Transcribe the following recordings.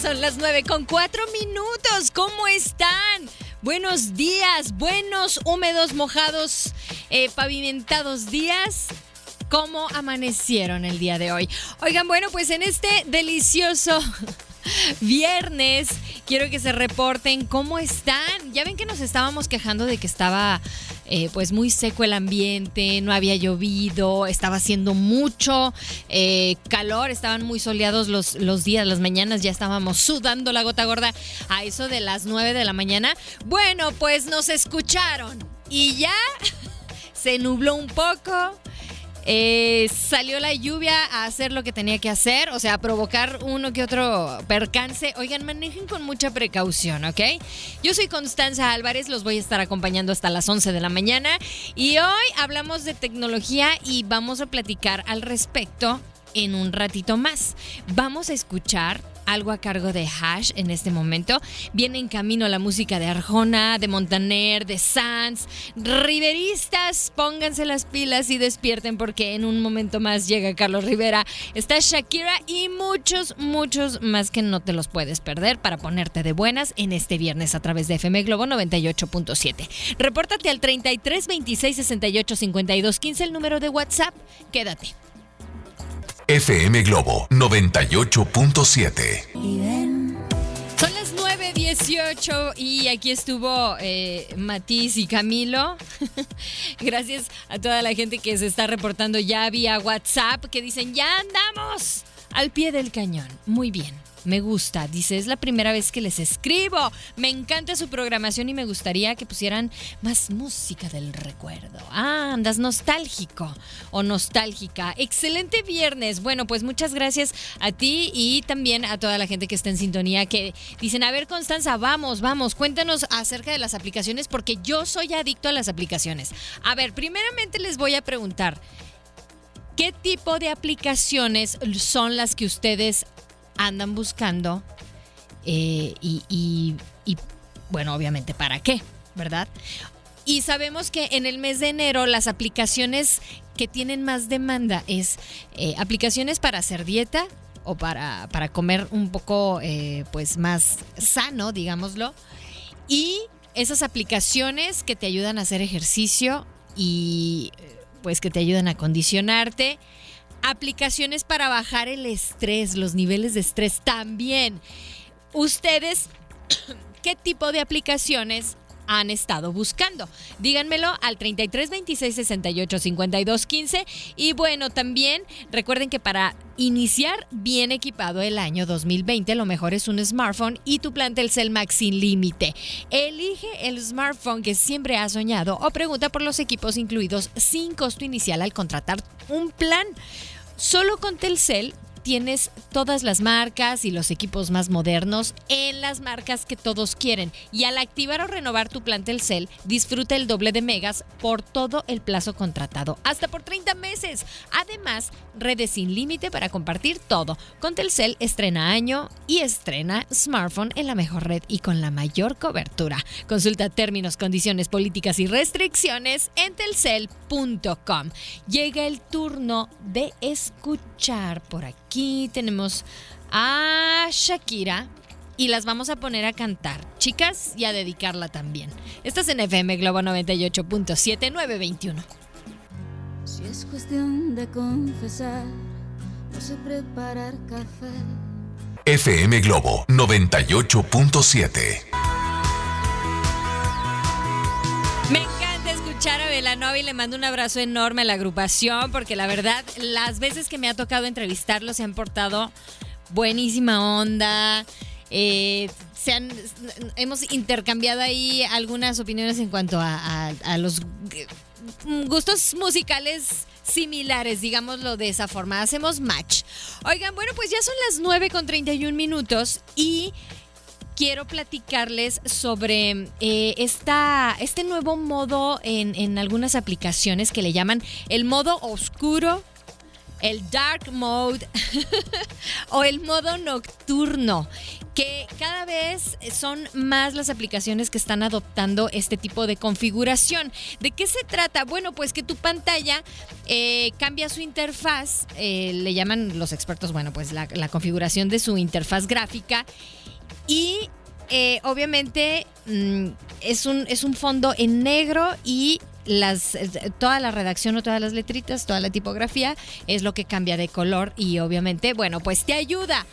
son las nueve con cuatro minutos. ¿Cómo están? Buenos días, buenos, húmedos, mojados, eh, pavimentados días. ¿Cómo amanecieron el día de hoy? Oigan, bueno, pues en este delicioso viernes quiero que se reporten cómo están. Ya ven que nos estábamos quejando de que estaba eh, pues muy seco el ambiente, no había llovido, estaba haciendo mucho eh, calor, estaban muy soleados los, los días, las mañanas, ya estábamos sudando la gota gorda a eso de las 9 de la mañana. Bueno, pues nos escucharon y ya se nubló un poco. Eh, salió la lluvia a hacer lo que tenía que hacer, o sea, a provocar uno que otro percance. Oigan, manejen con mucha precaución, ¿ok? Yo soy Constanza Álvarez, los voy a estar acompañando hasta las 11 de la mañana y hoy hablamos de tecnología y vamos a platicar al respecto en un ratito más. Vamos a escuchar algo a cargo de Hash en este momento. Viene en camino la música de Arjona, de Montaner, de Sanz. Riveristas, pónganse las pilas y despierten porque en un momento más llega Carlos Rivera. Está Shakira y muchos, muchos más que no te los puedes perder para ponerte de buenas en este viernes a través de FM Globo 98.7. Repórtate al 33 26 68 52 15 el número de WhatsApp. Quédate. FM Globo 98.7. Son las 9.18 y aquí estuvo eh, Matiz y Camilo. Gracias a toda la gente que se está reportando ya vía WhatsApp, que dicen, ya andamos al pie del cañón. Muy bien. Me gusta, dice, es la primera vez que les escribo. Me encanta su programación y me gustaría que pusieran más música del recuerdo. Ah, andas nostálgico o nostálgica. Excelente viernes. Bueno, pues muchas gracias a ti y también a toda la gente que está en sintonía que dicen, a ver Constanza, vamos, vamos, cuéntanos acerca de las aplicaciones porque yo soy adicto a las aplicaciones. A ver, primeramente les voy a preguntar. ¿Qué tipo de aplicaciones son las que ustedes andan buscando eh, y, bueno, obviamente, ¿para qué? ¿Verdad? Y sabemos que en el mes de enero las aplicaciones que tienen más demanda es eh, aplicaciones para hacer dieta o para, para comer un poco eh, pues más sano, digámoslo. Y esas aplicaciones que te ayudan a hacer ejercicio y pues que te ayudan a condicionarte aplicaciones para bajar el estrés, los niveles de estrés también. Ustedes, ¿qué tipo de aplicaciones han estado buscando. Díganmelo al 33 26 68 52 15 y bueno, también recuerden que para iniciar bien equipado el año 2020 lo mejor es un smartphone y tu plan Telcel Max sin límite. Elige el smartphone que siempre has soñado o pregunta por los equipos incluidos sin costo inicial al contratar un plan. Solo con Telcel tienes todas las marcas y los equipos más modernos en las marcas que todos quieren. Y al activar o renovar tu plan Telcel, disfruta el doble de megas por todo el plazo contratado, hasta por 30 meses. Además, redes sin límite para compartir todo. Con Telcel estrena año y estrena smartphone en la mejor red y con la mayor cobertura. Consulta términos, condiciones, políticas y restricciones en telcel.com. Llega el turno de escuchar por aquí aquí tenemos a Shakira y las vamos a poner a cantar, chicas, y a dedicarla también. Estás en FM Globo 98.7 921. Si es cuestión de confesar, no sé preparar café. FM Globo 98.7. Chara Velanova y le mando un abrazo enorme a la agrupación porque la verdad, las veces que me ha tocado entrevistarlos se han portado buenísima onda. Eh, se han, hemos intercambiado ahí algunas opiniones en cuanto a, a los gustos musicales similares, digámoslo de esa forma. Hacemos match. Oigan, bueno, pues ya son las 9 con 31 minutos y quiero platicarles sobre eh, esta, este nuevo modo en, en algunas aplicaciones que le llaman el modo oscuro el dark mode o el modo nocturno, que cada vez son más las aplicaciones que están adoptando este tipo de configuración. ¿De qué se trata? Bueno, pues que tu pantalla eh, cambia su interfaz, eh, le llaman los expertos, bueno, pues la, configuración de su interfaz gráfica y eh, obviamente mm, es, un, es un fondo en negro y las, toda la redacción o todas las letritas, toda la tipografía es lo que cambia de color y obviamente, bueno, pues te ayuda.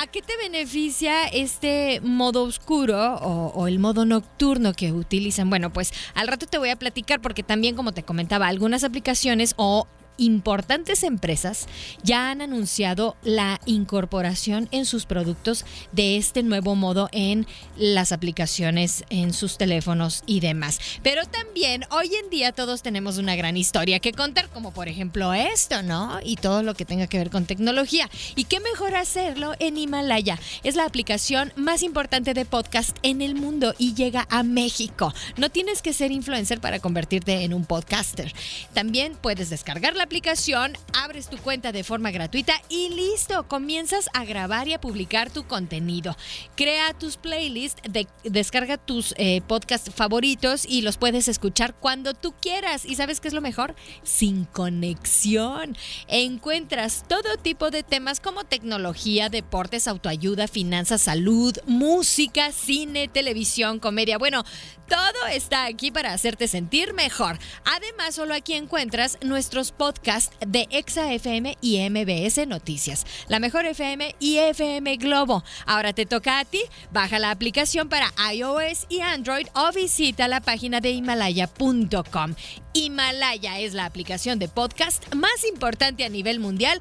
¿A qué te beneficia este modo oscuro o, o, el modo nocturno que utilizan? Bueno, pues al rato te voy a platicar porque también, como te comentaba, algunas aplicaciones o importantes empresas ya han anunciado la incorporación en sus productos de este nuevo modo en las aplicaciones, en sus teléfonos y demás. Pero también hoy en día todos tenemos una gran historia que contar, como por ejemplo esto, ¿no? Y todo lo que tenga que ver con tecnología. ¿Y qué mejor hacerlo en Himalaya? Es la aplicación más importante de podcast en el mundo y llega a México. No tienes que ser influencer para convertirte en un podcaster. También puedes descargar la aplicación, abres tu cuenta de forma gratuita y listo, comienzas a grabar y a publicar tu contenido. Crea tus playlists, descarga tus eh, podcasts favoritos y los puedes escuchar cuando tú quieras. ¿Y sabes qué es lo mejor? Sin conexión. Encuentras todo tipo de temas como tecnología, deportes, autoayuda, finanzas, salud, música, cine, televisión, comedia. Bueno, todo está aquí para hacerte sentir mejor. Además, solo aquí encuentras nuestros podcasts de Exa FM y MBS Noticias, la mejor FM y FM Globo. Ahora te toca a ti. Baja la aplicación para iOS y Android o visita la página de himalaya.com. Himalaya es la aplicación de podcast más importante a nivel mundial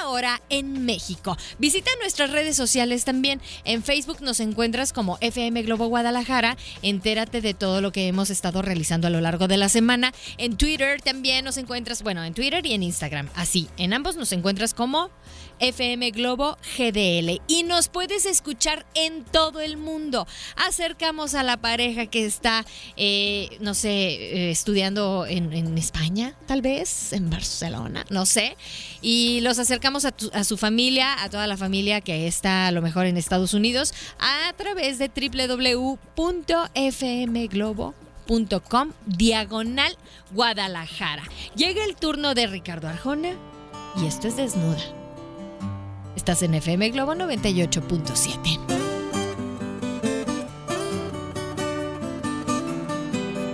ahora en México. Visita nuestras redes sociales también. En Facebook nos encuentras como FM Globo Guadalajara. Entérate de todo lo que hemos estado realizando a lo largo de la semana. En Twitter también nos encuentras, bueno, en Twitter y en Instagram. Así, en ambos nos encuentras como FM Globo GDL y nos puedes escuchar en todo el mundo. Acercamos a la pareja que está, eh, no sé, eh, estudiando en, España, tal vez, en Barcelona, no sé, y los acercamos a, a su familia, a toda la familia que está a lo mejor en Estados Unidos, a través de www.fmglobo.com diagonal Guadalajara. Llega el turno de Ricardo Arjona y esto es Desnuda. Estás en FM Globo 98.7.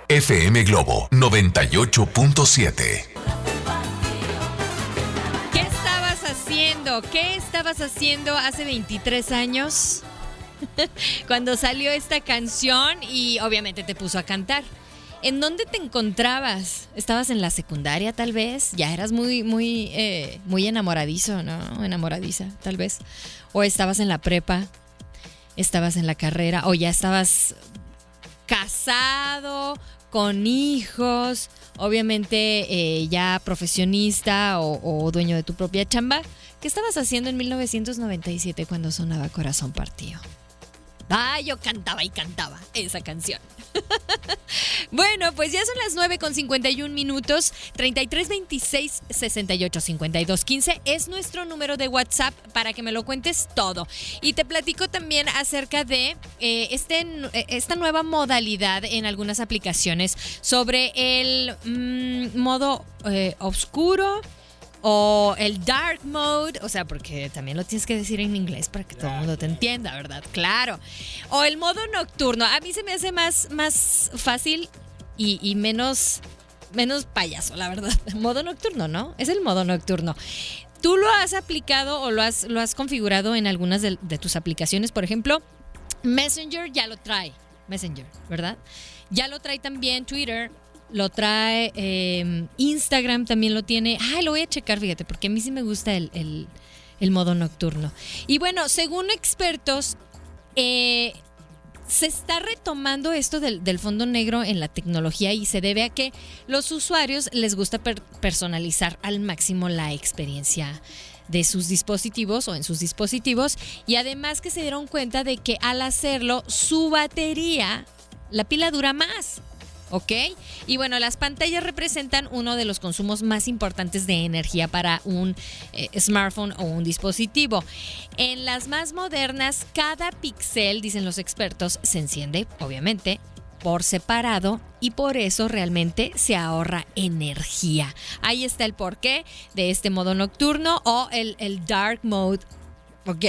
FM Globo 98.7. ¿Qué estabas haciendo? ¿Qué estabas haciendo hace 23 años? Cuando salió esta canción y obviamente te puso a cantar. ¿En dónde te encontrabas? ¿Estabas en la secundaria tal vez? Ya eras muy, muy, eh, muy enamoradizo, ¿no? Enamoradiza, tal vez. O estabas en la prepa, estabas en la carrera, o ya estabas casado, con hijos, obviamente eh, ya profesionista o, o, dueño de tu propia chamba. ¿Qué estabas haciendo en 1997 cuando sonaba Corazón Partido? Ah, yo cantaba y cantaba esa canción. bueno, pues ya son las 9 con 51 minutos. 33 26 68 52 15 es nuestro número de WhatsApp para que me lo cuentes todo. Y te platico también acerca de eh, este, eh, esta nueva modalidad en algunas aplicaciones sobre el mm, modo eh, oscuro o el dark mode, o sea, porque también lo tienes que decir en inglés para que todo el mundo te entienda, ¿verdad? Claro. O el modo nocturno. A mí se me hace más, más fácil y, menos, menos payaso, la verdad. Modo nocturno, ¿no? Es el modo nocturno. ¿Tú lo has aplicado o lo has, lo has configurado en algunas de, de tus aplicaciones? Por ejemplo, Messenger ya lo trae. Messenger, ¿verdad? Ya lo trae también Twitter, lo trae em, Instagram también lo tiene. Ay, lo voy a checar, fíjate, porque a mí sí me gusta el, el- modo nocturno. Y bueno, según expertos, eh, se está retomando esto del, del fondo negro en la tecnología y se debe a que los usuarios les gusta per- personalizar al máximo la experiencia de sus dispositivos o en sus dispositivos y además que se dieron cuenta de que al hacerlo su batería, la pila dura más. ¿Ok? Y bueno, las pantallas representan uno de los consumos más importantes de energía para un eh, smartphone o un dispositivo. En las más modernas, cada píxel, dicen los expertos, se enciende, obviamente, por separado y por eso realmente se ahorra energía. Ahí está el porqué de este modo nocturno o el, el dark mode. Ok.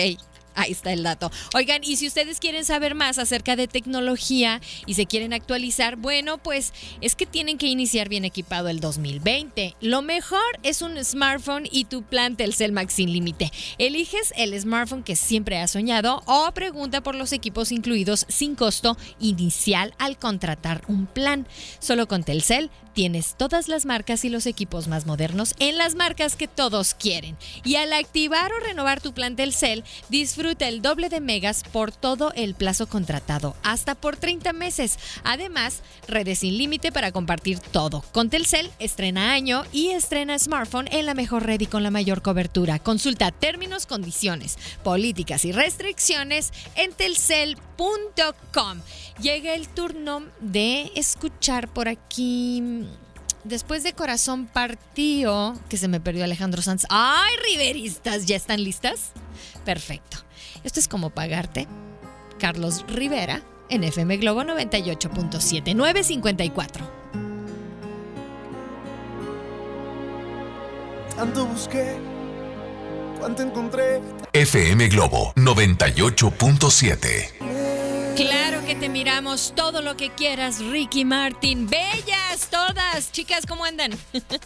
Ahí está el dato. Oigan, y si ustedes quieren saber más acerca de tecnología y se quieren actualizar, bueno, pues es que tienen que iniciar bien equipado el 2020. Lo mejor es un smartphone y tu plan Telcel Max sin límite. Eliges el smartphone que siempre has soñado o pregunta por los equipos incluidos sin costo inicial al contratar un plan. Solo con Telcel tienes todas las marcas y los equipos más modernos en las marcas que todos quieren. Y al activar o renovar tu plan Telcel, disfruta el doble de megas por todo el plazo contratado, hasta por 30 meses. Además, redes sin límite para compartir todo. Con Telcel, estrena año y estrena smartphone en la mejor red y con la mayor cobertura. Consulta términos, condiciones, políticas y restricciones en telcel.com. Llega el turno de escuchar por aquí. Después de Corazón Partido, que se me perdió Alejandro Sanz. ¡Ay, riveristas! ¿Ya están listas? Perfecto. Esto es como pagarte. Carlos Rivera en FM Globo 98.7 954. Tanto busqué, cuánto encontré. FM Globo 98.7. Claro que te miramos todo lo que quieras, Ricky Martin. Bellas todas. Chicas, ¿cómo andan?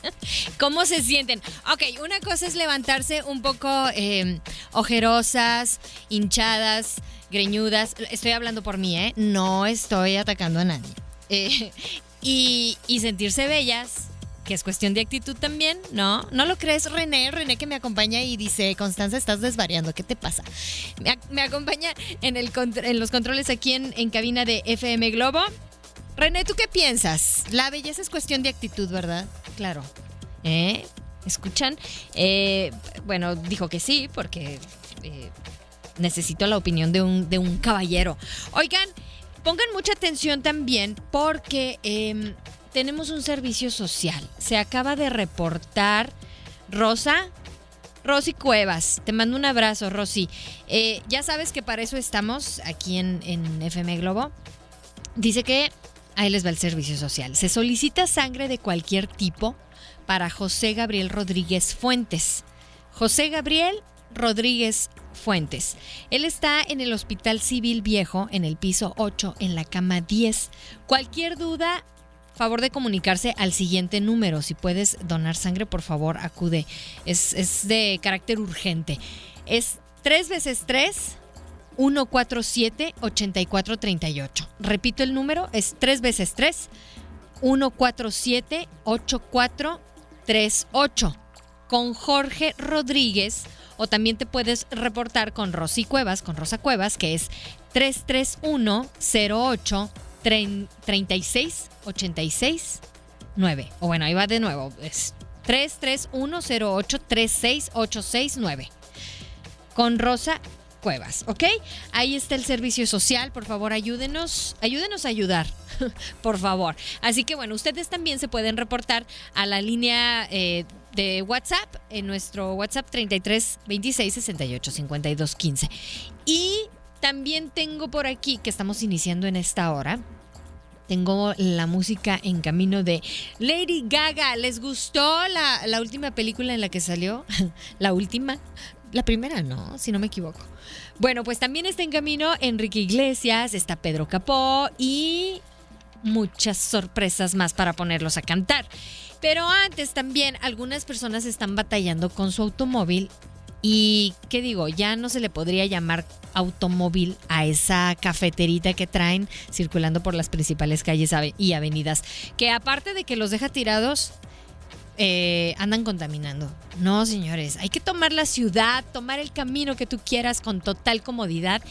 ¿Cómo se sienten? Ok, una cosa es levantarse un poco eh, ojerosas, hinchadas, greñudas. Estoy hablando por mí, ¿eh? No estoy atacando a nadie. Eh, y sentirse bellas. Que es cuestión de actitud también, ¿no? ¿No lo crees, René? René que me acompaña y dice, Constanza, estás desvariando, ¿qué te pasa? Me, ac- me acompaña en, el, en los controles aquí en, en cabina de FM Globo. René, ¿tú qué piensas? La belleza es cuestión de actitud, ¿verdad? Claro. ¿Eh? ¿Escuchan? Eh, bueno, dijo que sí, porque eh, necesito la opinión de un, de un caballero. Oigan, pongan mucha atención también porque em, tenemos un servicio social. Se acaba de reportar Rosa. Rosy Cuevas, te mando un abrazo, Rosy. Eh, ya sabes que para eso estamos aquí en, en FM Globo. Dice que ahí les va el servicio social. Se solicita sangre de cualquier tipo para José Gabriel Rodríguez Fuentes. José Gabriel Rodríguez Fuentes. Él está en el Hospital Civil Viejo, en el piso 8, en la cama 10. Cualquier duda, favor de comunicarse al siguiente número. Si puedes donar sangre, por favor, acude. Es, es de carácter urgente. Es 3 veces 3 147-8438. Repito el número, es 3 veces 3 147-8438. Con Jorge Rodríguez o también te puedes reportar con Rosy Cuevas, con Rosa Cuevas, que es 331-08 36 86 9. O bueno, ahí va de nuevo, es 331-08 36 86 9 con Rosa Cuevas, ¿ok? Ahí está el servicio social, por favor ayúdenos, ayúdenos a ayudar, por favor. Así que bueno, ustedes también se pueden reportar a la línea eh, de WhatsApp, en nuestro WhatsApp 33 26 68 52 15. Y también tengo por aquí, que estamos iniciando en esta hora, tengo la música en camino de Lady Gaga. ¿Les gustó la, la última película en la que salió? la última. La primera no, si no me equivoco. Bueno, pues también está en camino Enrique Iglesias, está Pedro Capó y muchas sorpresas más para ponerlos a cantar. Pero antes también algunas personas están batallando con su automóvil Y, ¿qué digo? Ya no se le podría llamar automóvil a esa cafeterita que traen circulando por las principales calles y avenidas. Que aparte de que los deja tirados, eh, andan contaminando. No, señores, hay que tomar la ciudad, tomar el camino que tú quieras con total comodidad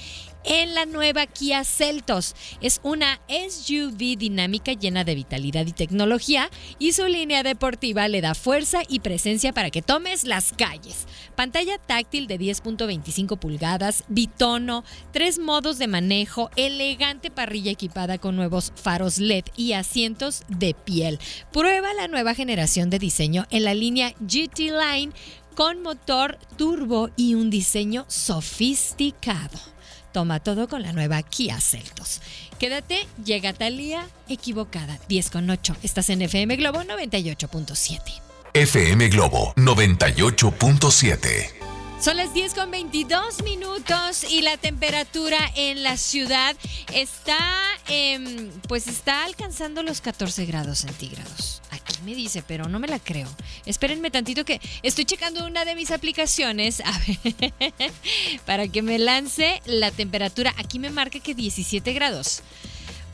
en la nueva Kia Celtos. Es una SUV dinámica llena de vitalidad y tecnología y su línea deportiva le da fuerza y presencia para que tomes las calles. Pantalla táctil de 10.25 pulgadas, bitono, tres modos de manejo, elegante parrilla equipada con nuevos faros LED y asientos de piel. Prueba la nueva generación de diseño en la línea GT Line con motor turbo y un diseño sofisticado. Toma todo con la nueva Kia Celtos. Quédate, llega Talía equivocada. 10 con 8. Estás en FM Globo 98.7. FM Globo 98.7. Son las 10 con 22 minutos y la temperatura en la ciudad está, em, pues está alcanzando los 14 grados centígrados. Aquí me dice, pero no me la creo. Espérenme tantito que estoy checando una de mis aplicaciones a ver, para que me lance la temperatura. Aquí me marca que 17 grados.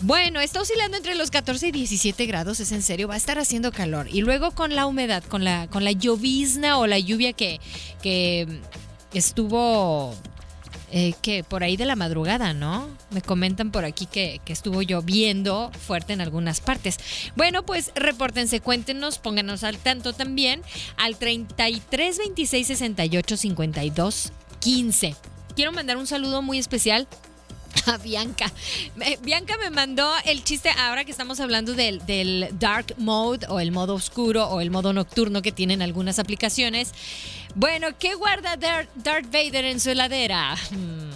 Bueno, está oscilando entre los 14 y 17 grados, es en serio, va a estar haciendo calor. Y luego con la humedad, con la, con la llovizna o la lluvia que, que estuvo eh, que por ahí de la madrugada, ¿no? Me comentan por aquí que, que, estuvo lloviendo fuerte en algunas partes. Bueno, pues repórtense, cuéntenos, pónganos al tanto también al 33 26 68 52 15. Quiero mandar un saludo muy especial a Bianca. Bianca me mandó el chiste ahora que estamos hablando del, del, dark mode o el modo oscuro o el modo nocturno que tienen algunas aplicaciones. Bueno, ¿qué guarda Darth Vader en su heladera? Hmm,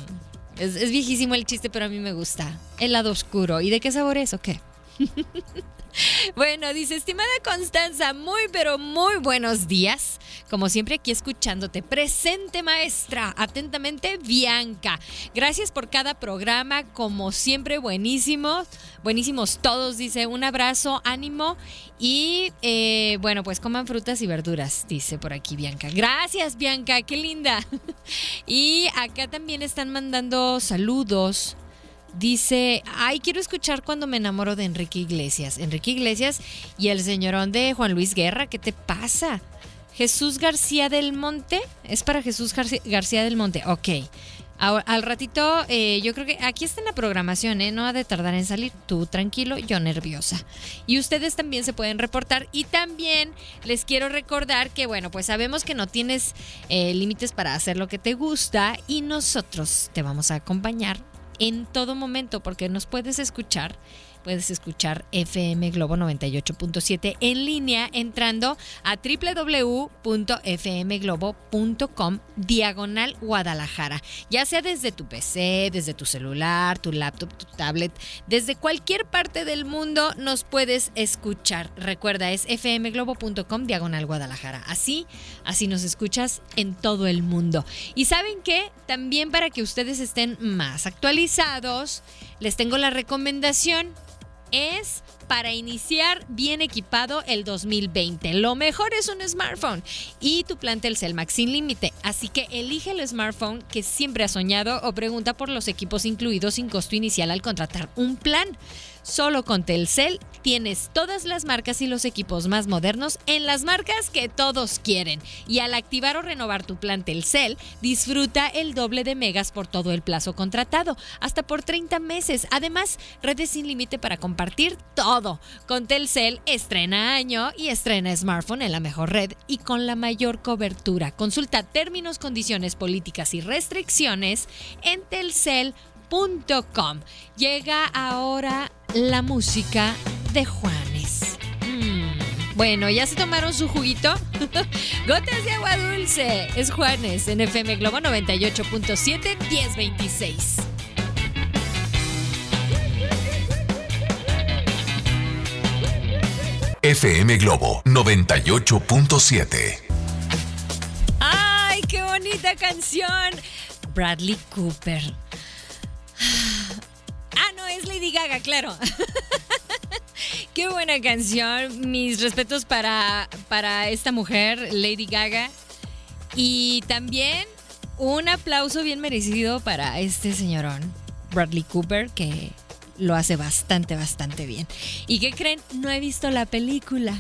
es, viejísimo el chiste, pero a mí me gusta. El lado oscuro. ¿Y de qué sabor es o qué? Bueno, dice, estimada Constanza, muy pero muy buenos días. Como siempre aquí escuchándote. Presente maestra. Atentamente, Bianca. Gracias por cada programa. Como siempre, buenísimos. Buenísimos todos, dice. Un abrazo, ánimo. Y eh, bueno, pues coman frutas y verduras, dice por aquí Bianca. Gracias, Bianca. Qué linda. Y acá también están mandando saludos. Dice, ay, quiero escuchar cuando me enamoro de Enrique Iglesias. Enrique Iglesias y el señorón de Juan Luis Guerra, ¿qué te pasa? Jesús García del Monte, es para Jesús García del Monte, ok. Al, ratito, eh, yo creo que aquí está en la programación, ¿eh? no ha de tardar en salir. Tú tranquilo, yo nerviosa. Y ustedes también se pueden reportar. Y también les quiero recordar que, bueno, pues sabemos que no tienes eh, límites para hacer lo que te gusta y nosotros te vamos a acompañar en todo momento porque nos puedes escuchar puedes escuchar FM Globo 98.7 en línea entrando a www.fmglobo.com diagonal Guadalajara. Ya sea desde tu PC, desde tu celular, tu laptop, tu tablet, desde cualquier parte del mundo nos puedes escuchar. Recuerda, es fmglobo.com diagonal Guadalajara. Así, así nos escuchas en todo el mundo. Y saben que también para que ustedes estén más actualizados, les tengo la recomendación es para iniciar bien equipado el 2020. Lo mejor es un smartphone y tu plan Telcel Max sin límite. Así que elige el smartphone que siempre has soñado o pregunta por los equipos incluidos sin costo inicial al contratar un plan. Solo con Telcel tienes todas las marcas y los equipos más modernos en las marcas que todos quieren. Y al activar o renovar tu plan Telcel, disfruta el doble de megas por todo el plazo contratado, hasta por 30 meses. Además, redes sin límite para compartir todo. Con Telcel estrena año y estrena smartphone en la mejor red y con la mayor cobertura. Consulta términos, condiciones, políticas y restricciones en telcel.com. Llega ahora la música de Juanes. Mm, bueno, ¿ya se tomaron su juguito? Gotas de agua dulce. Es Juanes en FM Globo 98.7 1026. FM Globo 98.7. ¡Ay, qué bonita canción! Bradley Cooper. Gaga, claro. Qué buena canción. Mis respetos para, para esta mujer, Lady Gaga. Y también un aplauso bien merecido para este señorón, Bradley Cooper, que lo hace bastante, bastante bien. ¿Y qué creen? No he visto la película,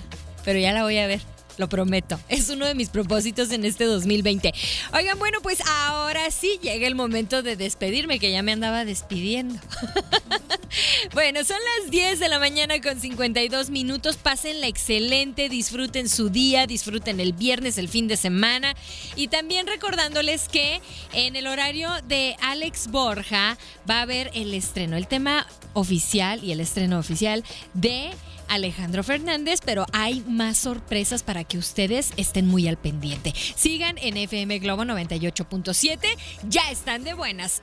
pero ya la voy a ver lo prometo. Es uno de mis propósitos en este 2020. Oigan, bueno, pues ahora sí llega el momento de despedirme, que ya me andaba despidiendo. bueno, son las 10 de la mañana con 52 minutos. Pásenla excelente, disfruten su día, disfruten el viernes, el fin de semana. Y también recordándoles que en el horario de Alex Borja va a haber el estreno, el tema oficial y el estreno oficial de Alejandro Fernández, pero hay más sorpresas para que ustedes estén muy al pendiente. Sigan en FM Globo 98.7, ya están de buenas.